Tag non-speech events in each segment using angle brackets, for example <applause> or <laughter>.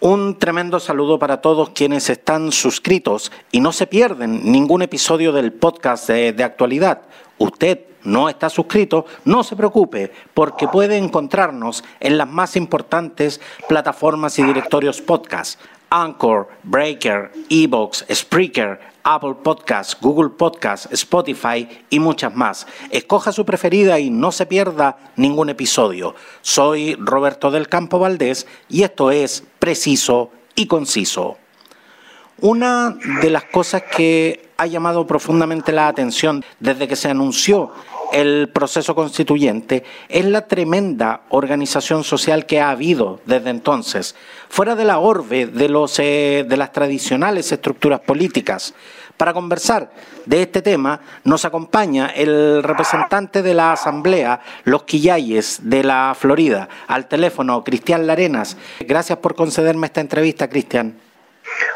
Un tremendo saludo para todos quienes están suscritos y no se pierden ningún episodio del podcast de, actualidad. Usted no está suscrito, no se preocupe, porque puede encontrarnos en las más importantes plataformas y directorios podcast. Anchor, Breaker, Evox, Spreaker, Apple Podcasts, Google Podcasts, Spotify y muchas más. Escoja su preferida y no se pierda ningún episodio. Soy Roberto del Campo Valdés y esto es Preciso y Conciso. Una de las cosas que ha llamado profundamente la atención desde que se anunció el proceso constituyente es la tremenda organización social que ha habido desde entonces, fuera de la orbe de, los, eh, de las tradicionales estructuras políticas. Para conversar de este tema nos acompaña el representante de la Asamblea, Los Quillayes, de la Florida, al teléfono, Cristian Larenas. Gracias por concederme esta entrevista, Cristian.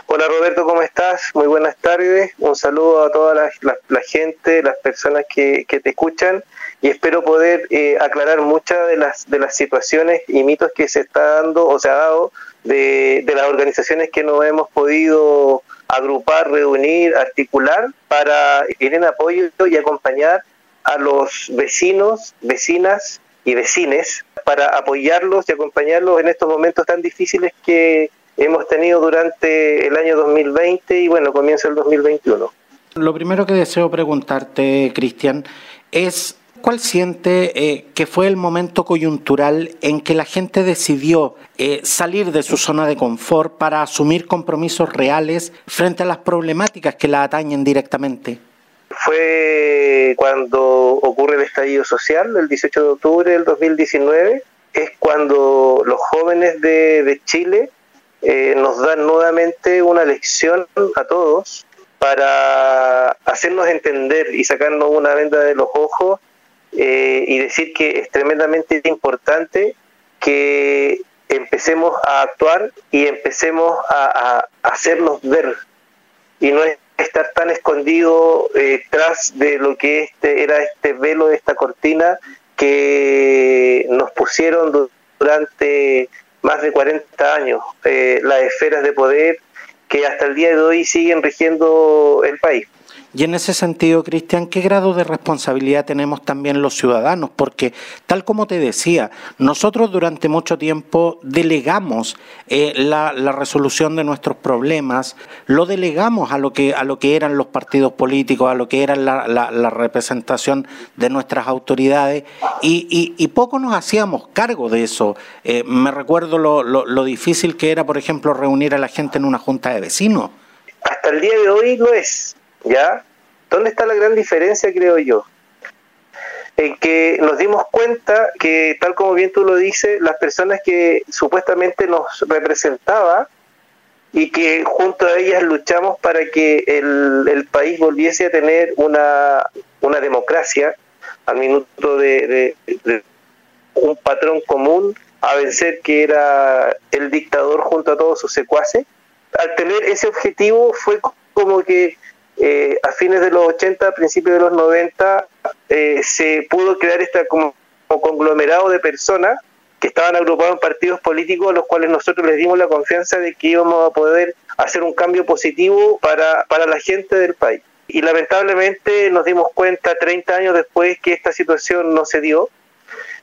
Hola Roberto, ¿cómo estás? Muy buenas tardes. Un saludo a toda la, gente, las personas que, te escuchan y espero poder eh, aclarar muchas de las, de las situaciones y mitos que se está dando o se ha dado de, las organizaciones que no hemos podido agrupar, reunir, articular para ir en apoyo y acompañar a los vecinos, vecinas y vecines para apoyarlos y acompañarlos en estos momentos tan difíciles que hemos tenido durante el año 2020 y bueno, comienza el 2021. Lo primero que deseo preguntarte, Cristian, es ¿cuál siente eh, que fue el momento coyuntural en que la gente decidió eh, salir de su zona de confort para asumir compromisos reales frente a las problemáticas que la atañen directamente? Fue cuando ocurre el estallido social, el 18 de octubre del 2019, es cuando los jóvenes de, de Chile eh, nos dan nuevamente una lección a todos para hacernos entender y sacarnos una venda de los ojos eh, y decir que es tremendamente importante que empecemos a actuar y empecemos a, hacernos ver. Y no estar tan escondido eh, tras de lo que este era este velo, esta cortina que nos pusieron durante más de 40 años, eh, las esferas de poder que hasta el día de hoy siguen rigiendo el país. Y en ese sentido, Cristian, ¿qué grado de responsabilidad tenemos también los ciudadanos? Porque, tal como te decía, nosotros durante mucho tiempo delegamos eh, la, resolución de nuestros problemas, lo delegamos a lo que, a lo que eran los partidos políticos, a lo que era la, representación de nuestras autoridades, y, poco nos hacíamos cargo de eso. Eh, me recuerdo lo, lo difícil que era, por ejemplo, reunir a la gente en una junta de vecinos. Hasta el día de hoy lo es ¿Ya? ¿Dónde está la gran diferencia, creo yo? En que nos dimos cuenta que, tal como bien tú lo dices, las personas que supuestamente nos representaba y que junto a ellas luchamos para que el, país volviese a tener una, una democracia al minuto de, de un patrón común a vencer que era el dictador junto a todos sus secuaces. Al tener ese objetivo fue como que eh, a fines de los 80, principios de los 90, eh, se pudo crear este como, conglomerado de personas que estaban agrupados en partidos políticos a los cuales nosotros les dimos la confianza de que íbamos a poder hacer un cambio positivo para, para la gente del país. Y lamentablemente nos dimos cuenta 30 años después que esta situación no se dio.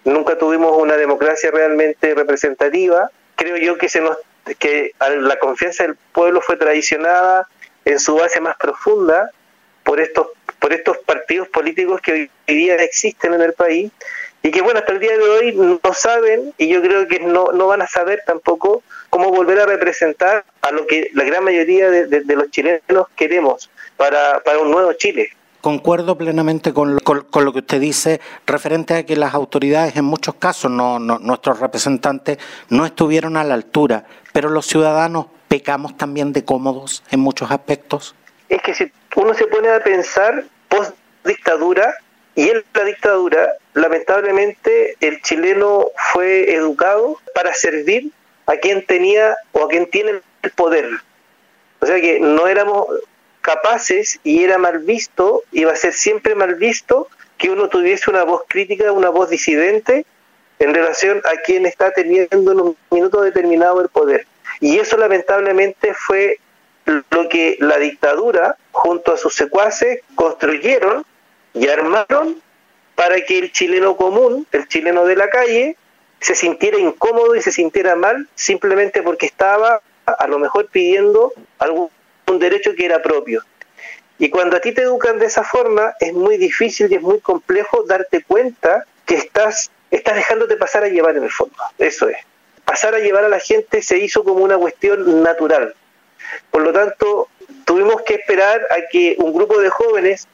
Nunca tuvimos una democracia realmente representativa. Creo yo que se nos que la confianza del pueblo fue traicionada en su base más profunda por estos por estos partidos políticos que hoy día existen en el país y que bueno hasta el día de hoy no saben y yo creo que no, no van a saber tampoco cómo volver a representar a lo que la gran mayoría de, los chilenos queremos para, para un nuevo Chile. Concuerdo plenamente con lo, con, lo, que usted dice referente a que las autoridades, en muchos casos, no, nuestros representantes, no estuvieron a la altura, pero los ciudadanos pecamos también de cómodos en muchos aspectos? Es que si uno se pone a pensar post dictadura y en la dictadura, lamentablemente el chileno fue educado para servir a quien tenía o a quien tiene el poder. O sea que no éramos capaces y era mal visto, iba a ser siempre mal visto que uno tuviese una voz crítica, una voz disidente en relación a quien está teniendo en un minuto determinado el poder. Y eso lamentablemente fue lo que la dictadura, junto a sus secuaces, construyeron y armaron para que el chileno común, el chileno de la calle, se sintiera incómodo y se sintiera mal simplemente porque estaba a lo mejor pidiendo algún derecho que era propio. Y cuando a ti te educan de esa forma, es muy difícil y es muy complejo darte cuenta que estás, estás dejándote pasar a llevar en el fondo. Eso es. Pasar a llevar a la gente se hizo como una cuestión natural. Por lo tanto, tuvimos que esperar a que un grupo de jóvenes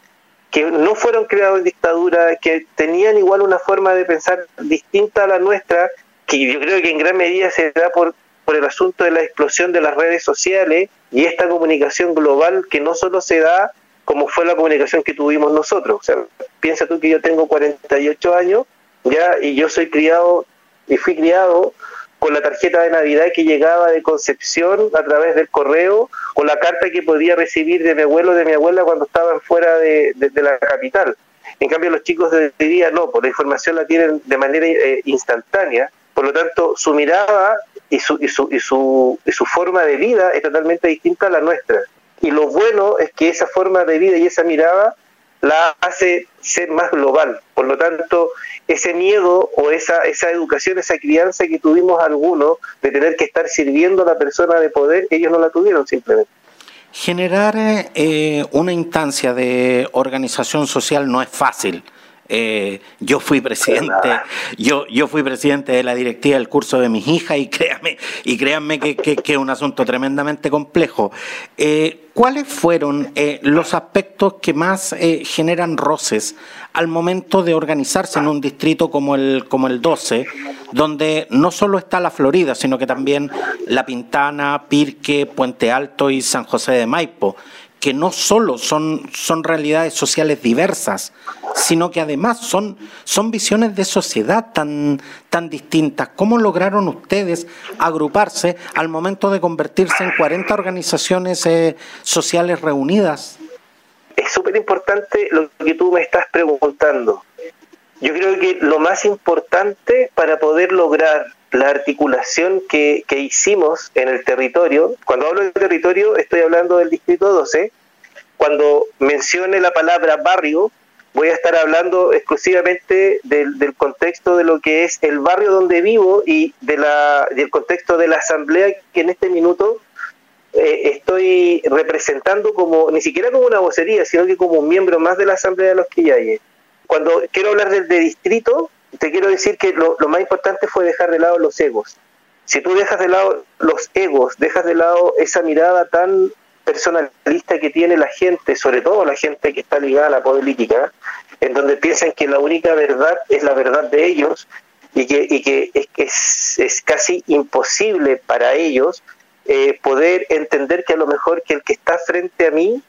que no fueron creados en dictadura, que tenían igual una forma de pensar distinta a la nuestra, que yo creo que en gran medida se da por, el asunto de la explosión de las redes sociales y esta comunicación global que no solo se da como fue la comunicación que tuvimos nosotros. O sea, piensa tú que yo tengo 48 años ya y yo soy criado y fui criado con la tarjeta de Navidad que llegaba de Concepción a través del correo, con la carta que podía recibir de mi abuelo o de mi abuela cuando estaban fuera de, la capital. En cambio, los chicos de día no, por la información la tienen de manera eh, instantánea, por lo tanto, su mirada y su, y, su, y, su, y su forma de vida es totalmente distinta a la nuestra. Y lo bueno es que esa forma de vida y esa mirada la hace ser más global. Por lo tanto, ese miedo o esa, esa educación, esa crianza que tuvimos algunos de tener que estar sirviendo a la persona de poder, ellos no la tuvieron simplemente. Generar eh, una instancia de organización social no es fácil. Eh, yo fui presidente, yo, yo fui presidente de la directiva del curso de mis hijas y créanme, y créanme que, que, es un asunto tremendamente complejo. Eh, ¿Cuáles fueron eh, los aspectos que más generan roces al momento de organizarse en un distrito como el, como el 12, donde no solo está la Florida, sino que también La Pintana, Pirque, Puente Alto y San José de Maipo? Que no solo son, son realidades sociales diversas, sino que además son, son visiones de sociedad tan, tan distintas. ¿Cómo lograron ustedes agruparse al momento de convertirse en 40 organizaciones eh, sociales reunidas? Es súper importante lo que tú me estás preguntando. Yo creo que lo más importante para poder lograr la articulación que, que hicimos en el territorio, cuando hablo del territorio estoy hablando del Distrito 12, cuando mencione la palabra barrio, voy a estar hablando exclusivamente del, del, contexto de lo que es el barrio donde vivo y de la, del contexto de la asamblea que en este minuto eh, estoy representando como, ni siquiera como una vocería, sino que como un miembro más de la asamblea de los Quillayes. Cuando quiero hablar del de distrito, te quiero decir que lo, más importante fue dejar de lado los egos. Si tú dejas de lado los egos, dejas de lado esa mirada tan personalista que tiene la gente, sobre todo la gente que está ligada a la política, en donde piensan que la única verdad es la verdad de ellos y que, y que, es, casi imposible para ellos eh, poder entender que a lo mejor que el que está frente a mí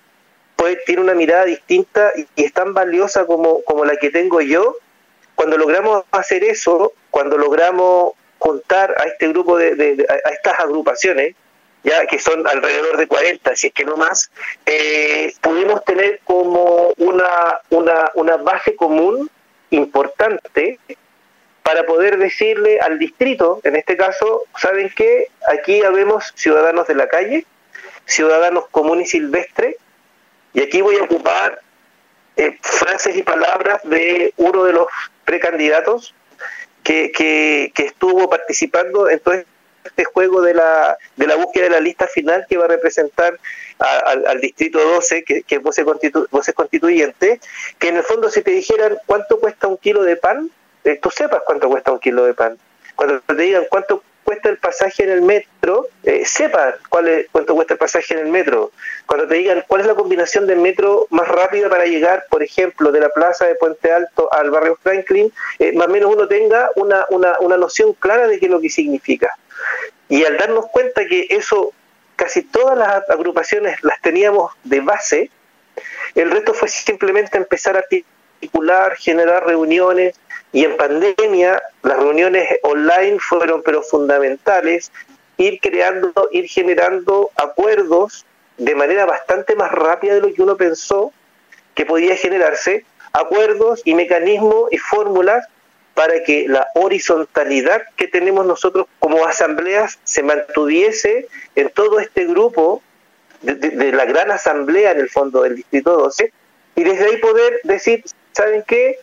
puede, tiene una mirada distinta y, y es tan valiosa como, como la que tengo yo cuando logramos hacer eso, cuando logramos juntar a este grupo de, a estas agrupaciones, ya que son alrededor de 40, si es que no más, eh, pudimos tener como una, una, una base común importante para poder decirle al distrito, en este caso, ¿saben qué? Aquí habemos ciudadanos de la calle, ciudadanos comunes y silvestres, y aquí voy a ocupar eh, frases y palabras de uno de los precandidatos que, que, estuvo participando en todo este juego de la, de la búsqueda de la lista final que va a representar al, distrito 12, que, que es voces, constitu, constituyente, que en el fondo si te dijeran cuánto cuesta un kilo de pan, eh, tú sepas cuánto cuesta un kilo de pan. Cuando te digan cuánto cuesta el pasaje en el metro, eh, sepa cuál es, cuánto cuesta el pasaje en el metro. Cuando te digan cuál es la combinación de metro más rápida para llegar, por ejemplo, de la plaza de Puente Alto al barrio Franklin, eh, más o menos uno tenga una, una, una noción clara de qué es lo que significa. Y al darnos cuenta que eso casi todas las agrupaciones las teníamos de base, el resto fue simplemente empezar a articular, generar reuniones, y en pandemia las reuniones online fueron pero fundamentales, ir creando, ir generando acuerdos de manera bastante más rápida de lo que uno pensó que podía generarse, acuerdos y mecanismos y fórmulas para que la horizontalidad que tenemos nosotros como asambleas se mantuviese en todo este grupo de, la gran asamblea en el fondo del Distrito 12 y desde ahí poder decir, ¿saben qué?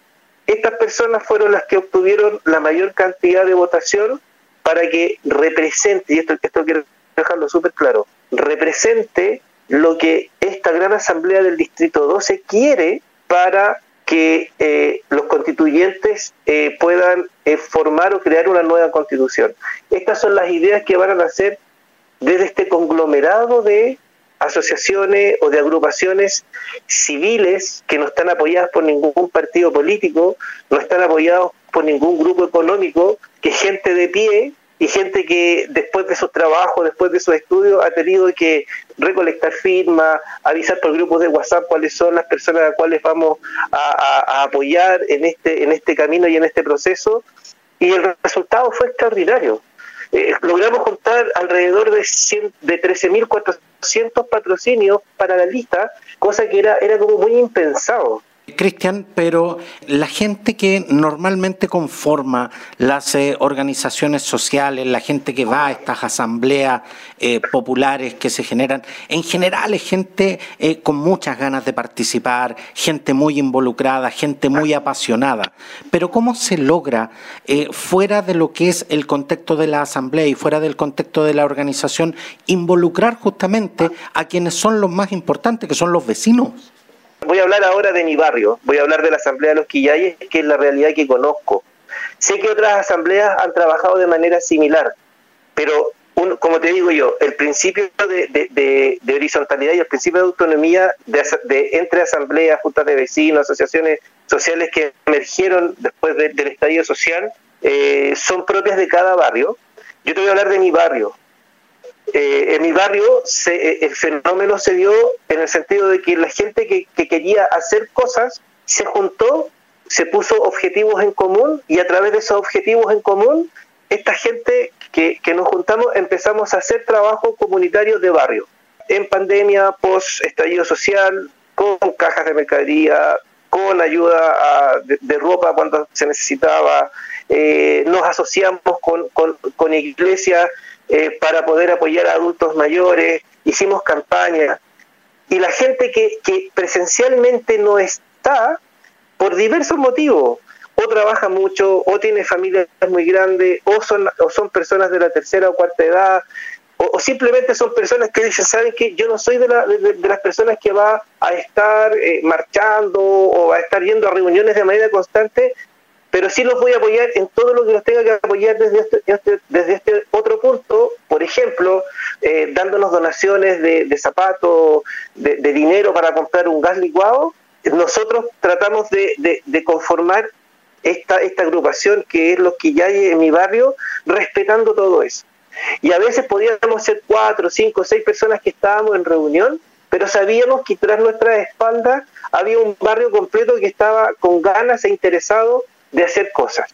Estas personas fueron las que obtuvieron la mayor cantidad de votación para que represente, y esto, esto quiero dejarlo súper claro, represente lo que esta gran asamblea del Distrito 12 quiere para que eh, los constituyentes eh, puedan eh, formar o crear una nueva constitución. Estas son las ideas que van a nacer desde este conglomerado de asociaciones o de agrupaciones civiles que no están apoyadas por ningún partido político, no están apoyados por ningún grupo económico, que gente de pie y gente que después de sus trabajos, después de sus estudios, ha tenido que recolectar firmas, avisar por grupos de WhatsApp cuáles son las personas a las cuales vamos a, apoyar en este, en este camino y en este proceso. Y el resultado fue extraordinario. Eh, logramos contar alrededor de, de 13.400 patrocinios para la lista, cosa que era, era como muy impensado. Cristian, pero la gente que normalmente conforma las eh, organizaciones sociales, la gente que va a estas asambleas eh, populares que se generan, en general es gente eh, con muchas ganas de participar, gente muy involucrada, gente muy apasionada. Pero ¿cómo se logra, fuera de lo que es el contexto de la asamblea y fuera del contexto de la organización, involucrar justamente a quienes son los más importantes, que son los vecinos? Voy a hablar ahora de mi barrio, voy a hablar de la Asamblea de los Quillayes, que es la realidad que conozco. Sé que otras asambleas han trabajado de manera similar, pero como te digo yo, el principio de, horizontalidad y el principio de autonomía de, entre asambleas, juntas de vecinos, asociaciones sociales que emergieron después del estallido social, eh, son propias de cada barrio. Yo te voy a hablar de mi barrio. Eh, en mi barrio eh, el fenómeno se dio en el sentido de que la gente que, quería hacer cosas se juntó, se puso objetivos en común y a través de esos objetivos en común, esta gente que, nos juntamos empezamos a hacer trabajo comunitario de barrio. En pandemia, post estallido social, con cajas de mercadería, con ayuda de, ropa cuando se necesitaba, eh, nos asociamos con, con, con iglesias eh, para poder apoyar a adultos mayores, hicimos campaña. Y la gente que, presencialmente no está, por diversos motivos, o trabaja mucho, o tiene familias muy grandes, o son, o son personas de la tercera o cuarta edad, o, simplemente son personas que dicen, ¿saben que Yo no soy de, la, de, las personas que va a estar eh, marchando o va a estar yendo a reuniones de manera constante, pero sí los voy a apoyar en todo lo que los tenga que apoyar desde este, este desde este ejemplo, eh, dándonos donaciones de, zapatos, de, dinero para comprar un gas licuado, nosotros tratamos de, conformar esta, esta agrupación que es los que ya hay en mi barrio, respetando todo eso. Y a veces podíamos ser cuatro, cinco, seis personas que estábamos en reunión, pero sabíamos que tras nuestra espalda había un barrio completo que estaba con ganas e interesado de hacer cosas,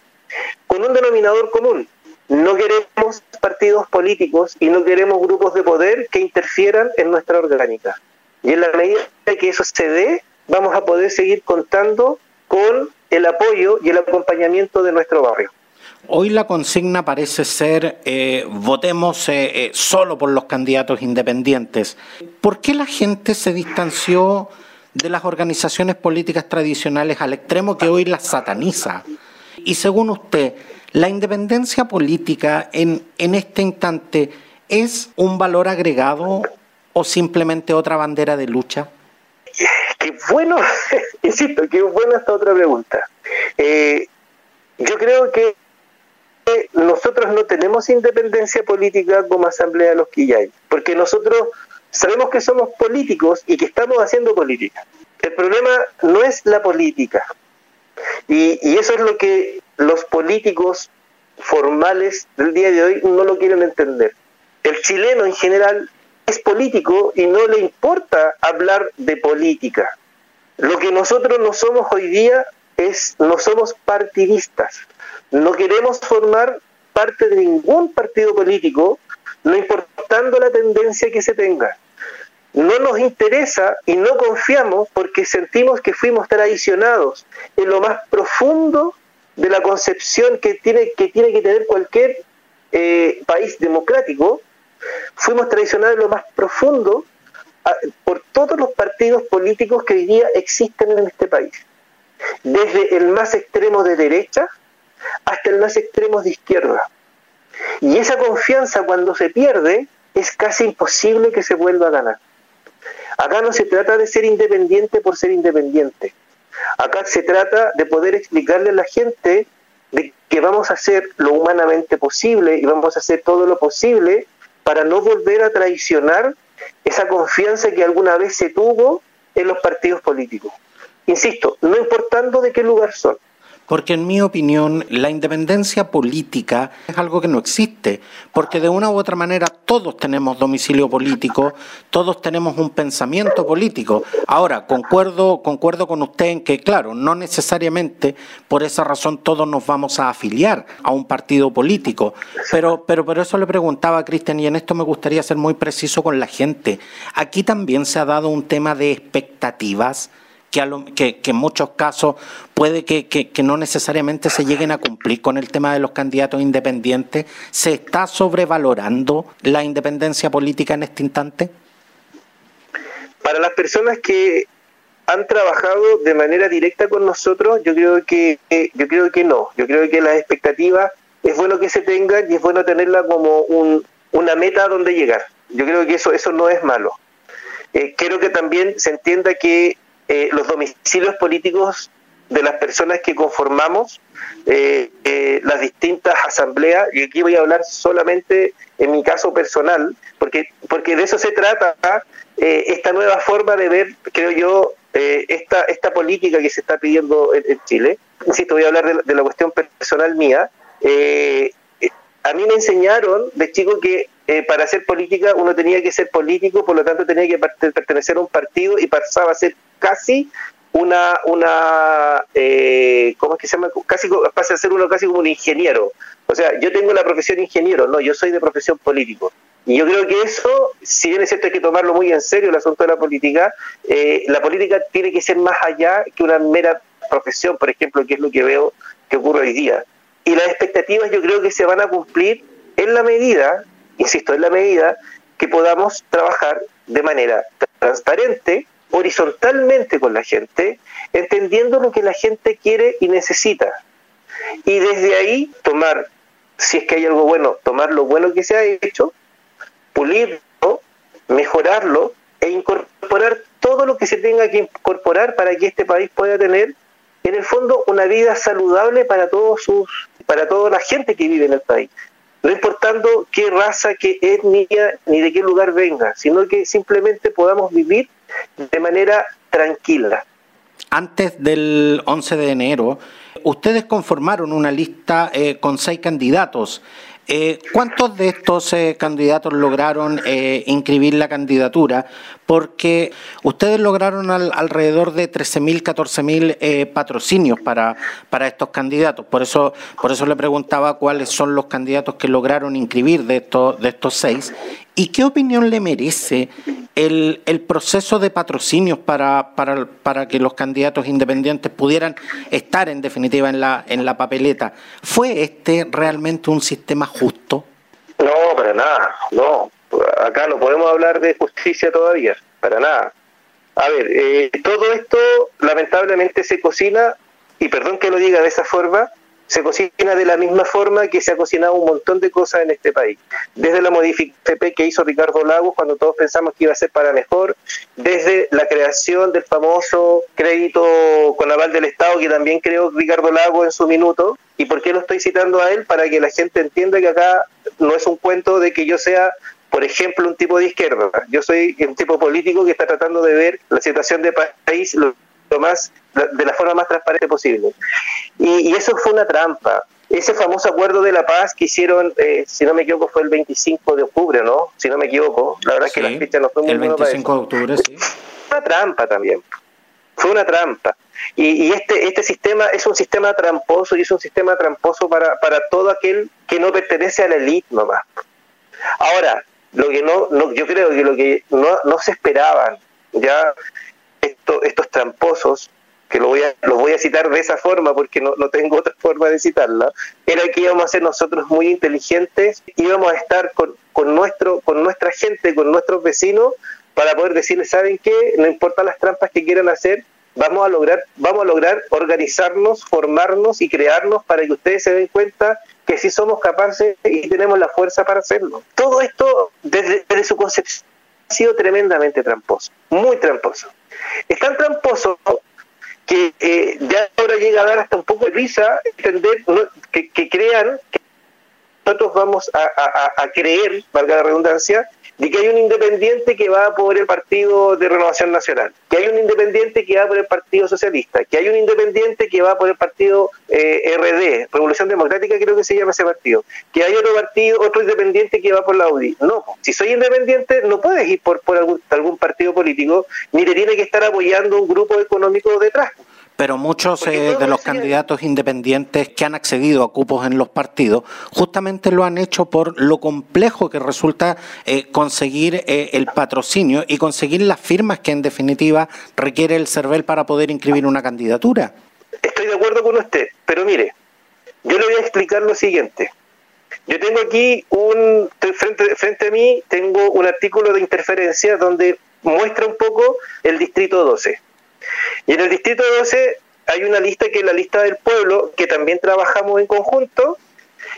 con un denominador común. No queremos partidos políticos y no queremos grupos de poder que interfieran en nuestra orgánica. Y en la medida que eso se dé, vamos a poder seguir contando con el apoyo y el acompañamiento de nuestro barrio. Hoy la consigna parece ser eh, votemos eh, eh, solo por los candidatos independientes. ¿Por qué la gente se distanció de las organizaciones políticas tradicionales al extremo que hoy las sataniza. Y según usted, ¿la independencia política en, en este instante es un valor agregado o simplemente otra bandera de lucha? Qué bueno, <laughs> insisto, qué buena esta otra pregunta. Eh, yo creo que nosotros no tenemos independencia política como Asamblea de los Quillay, porque nosotros sabemos que somos políticos y que estamos haciendo política. El problema no es la política. Y, eso es lo que los políticos formales del día de hoy no lo quieren entender. El chileno en general es político y no le importa hablar de política. Lo que nosotros no somos hoy día es, no somos partidistas. No queremos formar parte de ningún partido político no importando la tendencia que se tenga. No nos interesa y no confiamos porque sentimos que fuimos traicionados en lo más profundo de la concepción que tiene que, tiene que tener cualquier eh, país democrático, fuimos traicionados en lo más profundo por todos los partidos políticos que hoy día existen en este país, desde el más extremo de derecha hasta el más extremo de izquierda. Y esa confianza cuando se pierde es casi imposible que se vuelva a ganar. Acá no se trata de ser independiente por ser independiente. Acá se trata de poder explicarle a la gente de que vamos a hacer lo humanamente posible y vamos a hacer todo lo posible para no volver a traicionar esa confianza que alguna vez se tuvo en los partidos políticos. Insisto, no importando de qué lugar son. Porque en mi opinión la independencia política es algo que no existe, porque de una u otra manera todos tenemos domicilio político, todos tenemos un pensamiento político. Ahora, concuerdo, concuerdo con usted en que, claro, no necesariamente por esa razón todos nos vamos a afiliar a un partido político, pero, pero por eso le preguntaba a Cristian, y en esto me gustaría ser muy preciso con la gente, aquí también se ha dado un tema de expectativas que, en muchos casos puede que, que, no necesariamente se lleguen a cumplir con el tema de los candidatos independientes. ¿Se está sobrevalorando la independencia política en este instante? Para las personas que han trabajado de manera directa con nosotros, yo creo que yo creo que no. Yo creo que las expectativas es bueno que se tengan y es bueno tenerla como un, una meta a donde llegar. Yo creo que eso eso no es malo. Eh, quiero que también se entienda que eh, los domicilios políticos de las personas que conformamos eh, eh, las distintas asambleas, y aquí voy a hablar solamente en mi caso personal, porque, porque de eso se trata esta nueva forma de ver, creo yo, esta, esta política que se está pidiendo en, Chile. Insisto, voy a hablar de, la cuestión personal mía. A mí me enseñaron de chico que para hacer política uno tenía que ser político, por lo tanto tenía que pertenecer a un partido y pasaba a ser casi una, una eh, ¿cómo es que se llama? Casi pasa a ser uno casi como un ingeniero. O sea, yo tengo la profesión ingeniero, no, yo soy de profesión político. Y yo creo que eso, si bien es cierto hay que tomarlo muy en serio el asunto de la política, eh, la política tiene que ser más allá que una mera profesión, por ejemplo, que es lo que veo que ocurre hoy día. Y las expectativas yo creo que se van a cumplir en la medida, insisto, en la medida que podamos trabajar de manera transparente, horizontalmente con la gente, entendiendo lo que la gente quiere y necesita. Y desde ahí tomar, si es que hay algo bueno, tomar lo bueno que se ha hecho, pulirlo, mejorarlo e incorporar todo lo que se tenga que incorporar para que este país pueda tener en el fondo una vida saludable para todos sus para toda la gente que vive en el país no importando qué raza, qué etnia ni de qué lugar venga, sino que simplemente podamos vivir de manera tranquila. Antes del 11 de enero, ustedes conformaron una lista eh, con seis candidatos. Eh, ¿Cuántos de estos eh, candidatos lograron inscribir la candidatura? Porque ustedes lograron alrededor de 13.000, 14.000 patrocinios para, para estos candidatos. Por eso, por eso le preguntaba cuáles son los candidatos que lograron inscribir de estos, de estos seis. ¿Y qué opinión le merece el, el proceso de patrocinios para, para, para, que los candidatos independientes pudieran estar en definitiva en la, en la papeleta, ¿fue este realmente un sistema justo? No, para nada, no. Acá no podemos hablar de justicia todavía, para nada. A ver, eh, todo esto lamentablemente se cocina, y perdón que lo diga de esa forma, se cocina de la misma forma que se ha cocinado un montón de cosas en este país. Desde la modificación que hizo Ricardo Lagos cuando todos pensamos que iba a ser para mejor, desde la creación del famoso crédito con aval del Estado que también creó Ricardo Lagos en su minuto. ¿Y por qué lo estoy citando a él? Para que la gente entienda que acá no es un cuento de que yo sea por ejemplo, un tipo de izquierda. Yo soy un tipo político que está tratando de ver la situación del país más de la forma más transparente posible. Y, eso fue una trampa. Ese famoso acuerdo de la paz que hicieron, eh, si no me equivoco, fue el 25 de octubre, ¿no? Si no me equivoco. La verdad es que la fecha no fue muy El 25 de octubre, sí. Fue una trampa también. Fue una trampa. Y, y, este, este sistema es un sistema tramposo y es un sistema tramposo para, para todo aquel que no pertenece a la élite nomás. Ahora, lo que no, no yo creo que lo que no, no se esperaban, ya estos tramposos que lo voy a, los voy a citar de esa forma porque no, no tengo otra <laughs> forma de citarla, era que íbamos a ser nosotros muy inteligentes, íbamos a estar con, con, nuestro, con nuestra gente, con nuestros vecinos, para poder decirles, ¿saben qué? No importa las trampas que quieran hacer, vamos a lograr, vamos a lograr organizarnos, formarnos y crearnos para que ustedes se den cuenta que sí somos capaces y tenemos la fuerza para hacerlo. Todo esto, desde, su concepción, sido tremendamente tramposo, muy tramposo. Es tan tramposo que eh, ya ahora llega a dar hasta un poco de risa entender que, crean que nosotros vamos a, a creer, valga la redundancia, de que hay un independiente que va por el Partido de Renovación Nacional, que hay un independiente que va por el Partido Socialista, que hay un independiente que va por el Partido eh, RD, Revolución Democrática creo que se llama ese partido, que hay otro partido, otro independiente que va por la UDI. No, si soy independiente no puedes ir por, por algún, algún partido político, ni te tiene que estar apoyando un grupo económico detrás pero muchos eh, de los candidatos independientes que han accedido a cupos en los partidos justamente lo han hecho por lo complejo que resulta eh, conseguir eh, el patrocinio y conseguir las firmas que en definitiva requiere el CERVEL para poder inscribir una candidatura. Estoy de acuerdo con usted, pero mire, yo le voy a explicar lo siguiente. Yo tengo aquí un, frente, frente a mí, tengo un artículo de interferencia donde muestra un poco el distrito 12 y en el distrito 12 hay una lista que es la lista del pueblo, que también trabajamos en conjunto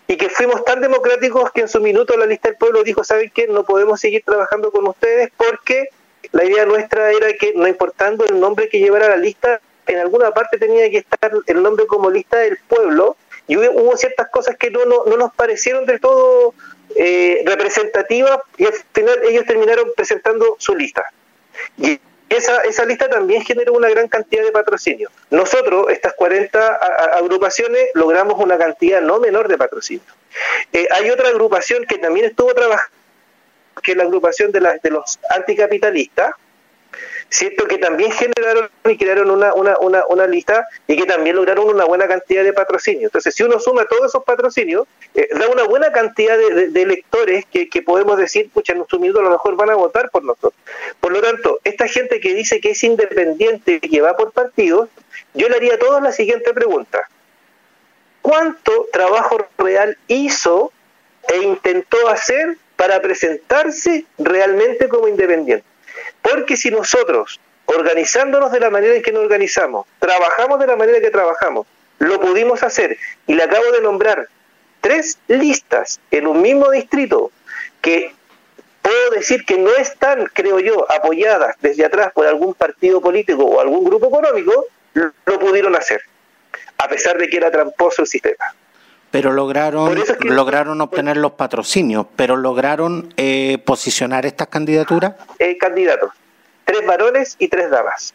y que fuimos tan democráticos que en su minuto la lista del pueblo dijo, ¿saben qué? No podemos seguir trabajando con ustedes porque la idea nuestra era que no importando el nombre que llevara la lista, en alguna parte tenía que estar el nombre como lista del pueblo y hubo, ciertas cosas que no, no, nos parecieron del todo eh, representativas y al final ellos terminaron presentando su lista. Y esa, esa lista también generó una gran cantidad de patrocinio. Nosotros, estas 40 agrupaciones, logramos una cantidad no menor de patrocinio. Eh, hay otra agrupación que también estuvo trabajando, que es la agrupación de, la, de los anticapitalistas, ¿cierto? Que también generaron y crearon una, una, una, una, lista y que también lograron una buena cantidad de patrocinios. Entonces, si uno suma todos esos patrocinios, eh, da una buena cantidad de, electores que, podemos decir, pucha, en nuestro minuto a lo mejor van a votar por nosotros. Por lo tanto, esta gente que dice que es independiente y que va por partidos, yo le haría a todos la siguiente pregunta. ¿Cuánto trabajo real hizo e intentó hacer para presentarse realmente como independiente? Porque si nosotros, organizándonos de la manera en que nos organizamos, trabajamos de la manera en que trabajamos, lo pudimos hacer, y le acabo de nombrar tres listas en un mismo distrito que puedo decir que no están, creo yo, apoyadas desde atrás por algún partido político o algún grupo económico, lo pudieron hacer, a pesar de que era tramposo el sistema. Pero lograron, lograron obtener los patrocinios, pero lograron eh, posicionar estas candidaturas. Eh, candidatos, tres varones y tres damas.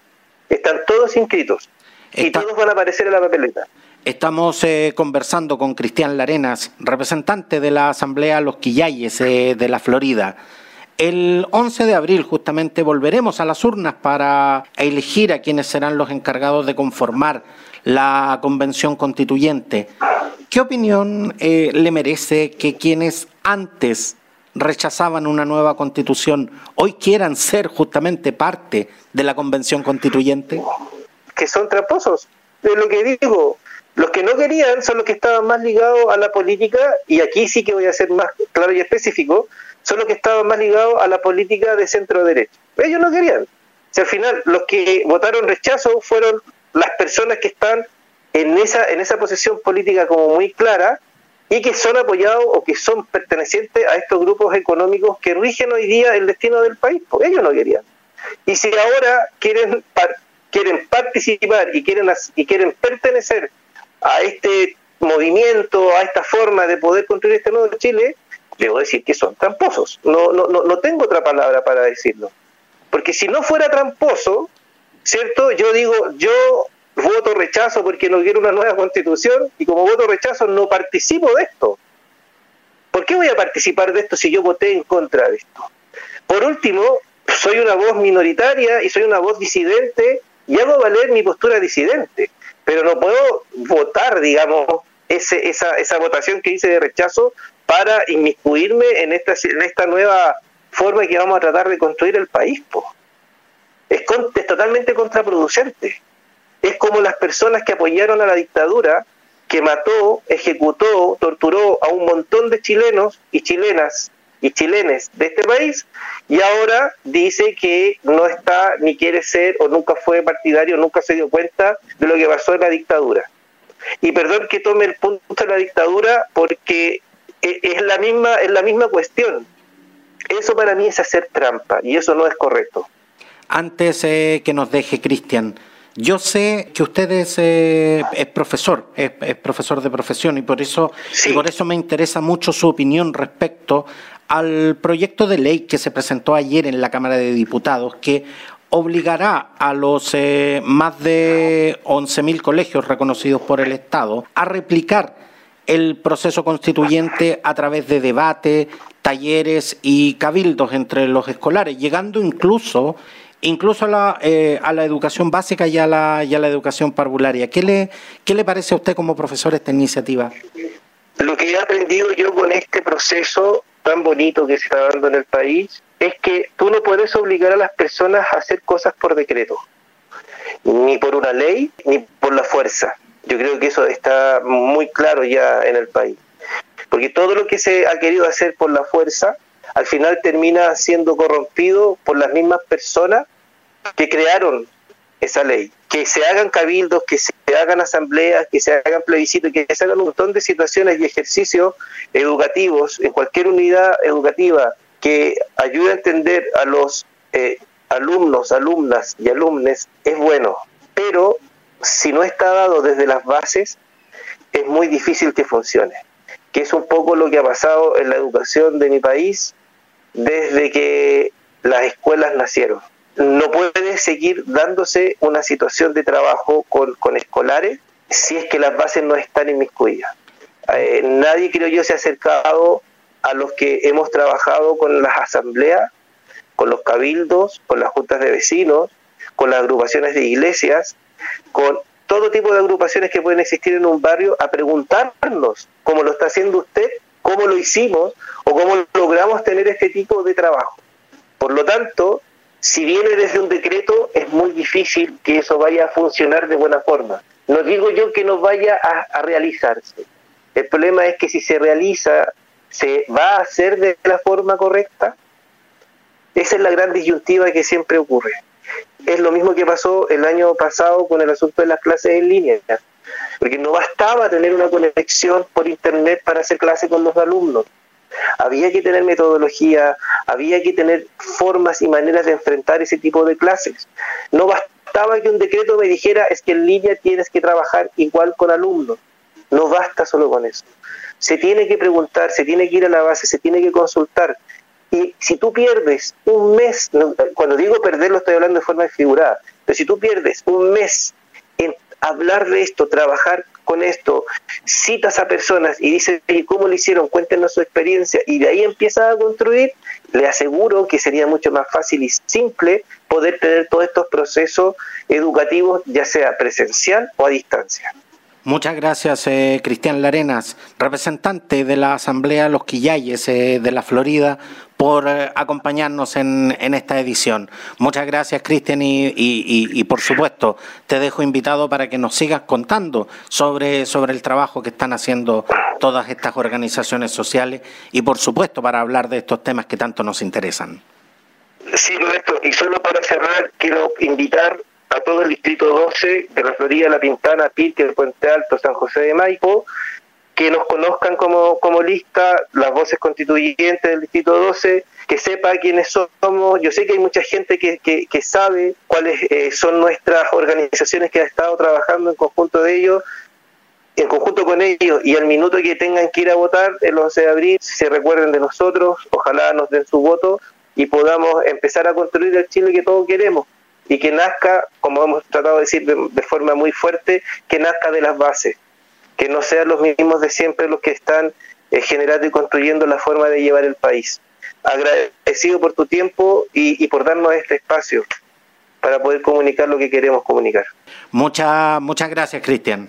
Están todos inscritos y todos van a aparecer en la papeleta. Estamos eh, conversando con Cristian Larenas, representante de la Asamblea Los Quillayes eh, de la Florida. El 11 de abril justamente volveremos a las urnas para elegir a quienes serán los encargados de conformar la convención constituyente. ¿Qué opinión eh, le merece que quienes antes rechazaban una nueva constitución hoy quieran ser justamente parte de la convención constituyente? Que son traposos. De lo que digo, los que no querían son los que estaban más ligados a la política, y aquí sí que voy a ser más claro y específico, son los que estaban más ligados a la política de centro derecha. Ellos no querían. Si al final los que votaron rechazo fueron las personas que están en esa, en esa posición política como muy clara y que son apoyados o que son pertenecientes a estos grupos económicos que rigen hoy día el destino del país, porque ellos no querían. Y si ahora quieren quieren participar y quieren y quieren pertenecer a este movimiento, a esta forma de poder construir este nuevo Chile, debo decir que son tramposos. No, no, no, no tengo otra palabra para decirlo. Porque si no fuera tramposo, ¿cierto? Yo digo, yo voto rechazo porque no quiero una nueva constitución y como voto rechazo no participo de esto. ¿Por qué voy a participar de esto si yo voté en contra de esto? Por último, soy una voz minoritaria y soy una voz disidente y hago valer mi postura disidente, pero no puedo votar, digamos, ese, esa, esa votación que hice de rechazo para inmiscuirme en esta, en esta nueva forma que vamos a tratar de construir el país. Es, es totalmente contraproducente es como las personas que apoyaron a la dictadura, que mató, ejecutó, torturó a un montón de chilenos y chilenas y chilenes de este país y ahora dice que no está ni quiere ser o nunca fue partidario, nunca se dio cuenta de lo que pasó en la dictadura. Y perdón que tome el punto de la dictadura porque e, es la misma es la misma cuestión. Eso para mí es hacer trampa y eso no es correcto. Antes eh, que nos deje Cristian, yo sé que usted es, eh, profesor, es, profesor de profesión y por eso y por eso me interesa mucho su opinión respecto al proyecto de ley que se presentó ayer en la Cámara de Diputados que obligará a los eh, más de 11.000 colegios reconocidos por el Estado a replicar el proceso constituyente a través de debate, talleres y cabildos entre los escolares, llegando incluso incluso a la, eh, a la educación básica y a la, la educación parvularia. ¿Qué le, ¿Qué le parece a usted como profesor esta iniciativa? Lo que he aprendido yo con este proceso tan bonito que se está dando en el país es que tú no puedes obligar a las personas a hacer cosas por decreto, ni por una ley, ni por la fuerza. Yo creo que eso está muy claro ya en el país. Porque todo lo que se ha querido hacer por la fuerza, al final termina siendo corrompido por las mismas personas que crearon esa ley. Que se hagan cabildos, que se hagan asambleas, que se hagan plebiscitos, que se hagan un montón de situaciones y ejercicios educativos en cualquier unidad educativa que ayude a entender a los eh, alumnos, alumnas y alumnes es bueno, pero si no está dado desde las bases, es muy difícil que funcione, que es un poco lo que ha pasado en la educación de mi país desde que las escuelas nacieron no puede seguir dándose una situación de trabajo con, escolares si es que las bases no están inmiscuidas. Eh, nadie, creo yo, se ha acercado a los que hemos trabajado con las asambleas, con los cabildos, con las juntas de vecinos, con las agrupaciones de iglesias, con todo tipo de agrupaciones que pueden existir en un barrio, a preguntarnos, cómo lo está haciendo usted, cómo lo hicimos o cómo logramos tener este tipo de trabajo. Por lo tanto, si viene desde un decreto, es muy difícil que eso vaya a funcionar de buena forma. No digo yo que no vaya a, realizarse. El problema es que si se realiza, ¿se va a hacer de la forma correcta? Esa es la gran disyuntiva que siempre ocurre. Es lo mismo que pasó el año pasado con el asunto de las clases en línea, porque no bastaba tener una conexión por Internet para hacer clase con los alumnos había que tener metodología, había que tener formas y maneras de enfrentar ese tipo de clases. No bastaba que un decreto me dijera es que en línea tienes que trabajar igual con alumnos. No basta solo con eso. Se tiene que preguntar, se tiene que ir a la base, se tiene que consultar. Y si tú pierdes un mes, cuando digo perder lo estoy hablando de forma figurada, pero si tú pierdes un mes en hablar de esto, trabajar con esto, citas a personas y dices, ¿cómo lo hicieron? Cuéntenos su experiencia y de ahí empiezas a construir, le aseguro que sería mucho más fácil y simple poder tener todos estos procesos educativos, ya sea presencial o a distancia. Muchas gracias, eh, Cristian Larenas, representante de la Asamblea Los Quillayes eh, de la Florida, por eh, acompañarnos en, esta edición. Muchas gracias, Cristian, y, por supuesto, te dejo invitado para que nos sigas contando sobre, sobre el trabajo que están haciendo todas estas organizaciones sociales y, por supuesto, para hablar de estos temas que tanto nos interesan. Sí, Roberto, y solo para cerrar, quiero invitar a todo el distrito 12 de la Florida, La Pintana, Pirque, el Puente Alto, San José de Maipo, que nos conozcan como, como lista, las voces constituyentes del distrito 12, que sepa quiénes somos. Yo sé que hay mucha gente que, que, sabe cuáles eh, son nuestras organizaciones que ha estado trabajando en conjunto de ellos, en conjunto con ellos, y al minuto que tengan que ir a votar, el 11 de abril, se recuerden de nosotros, ojalá nos den su voto y podamos empezar a construir el Chile que todos queremos y que nazca, como hemos tratado de decir de, forma muy fuerte, que nazca de las bases, que no sean los mismos de siempre los que están eh, generando y construyendo la forma de llevar el país. Agradecido por tu tiempo y, y por darnos este espacio para poder comunicar lo que queremos comunicar. Muchas, muchas gracias, Cristian.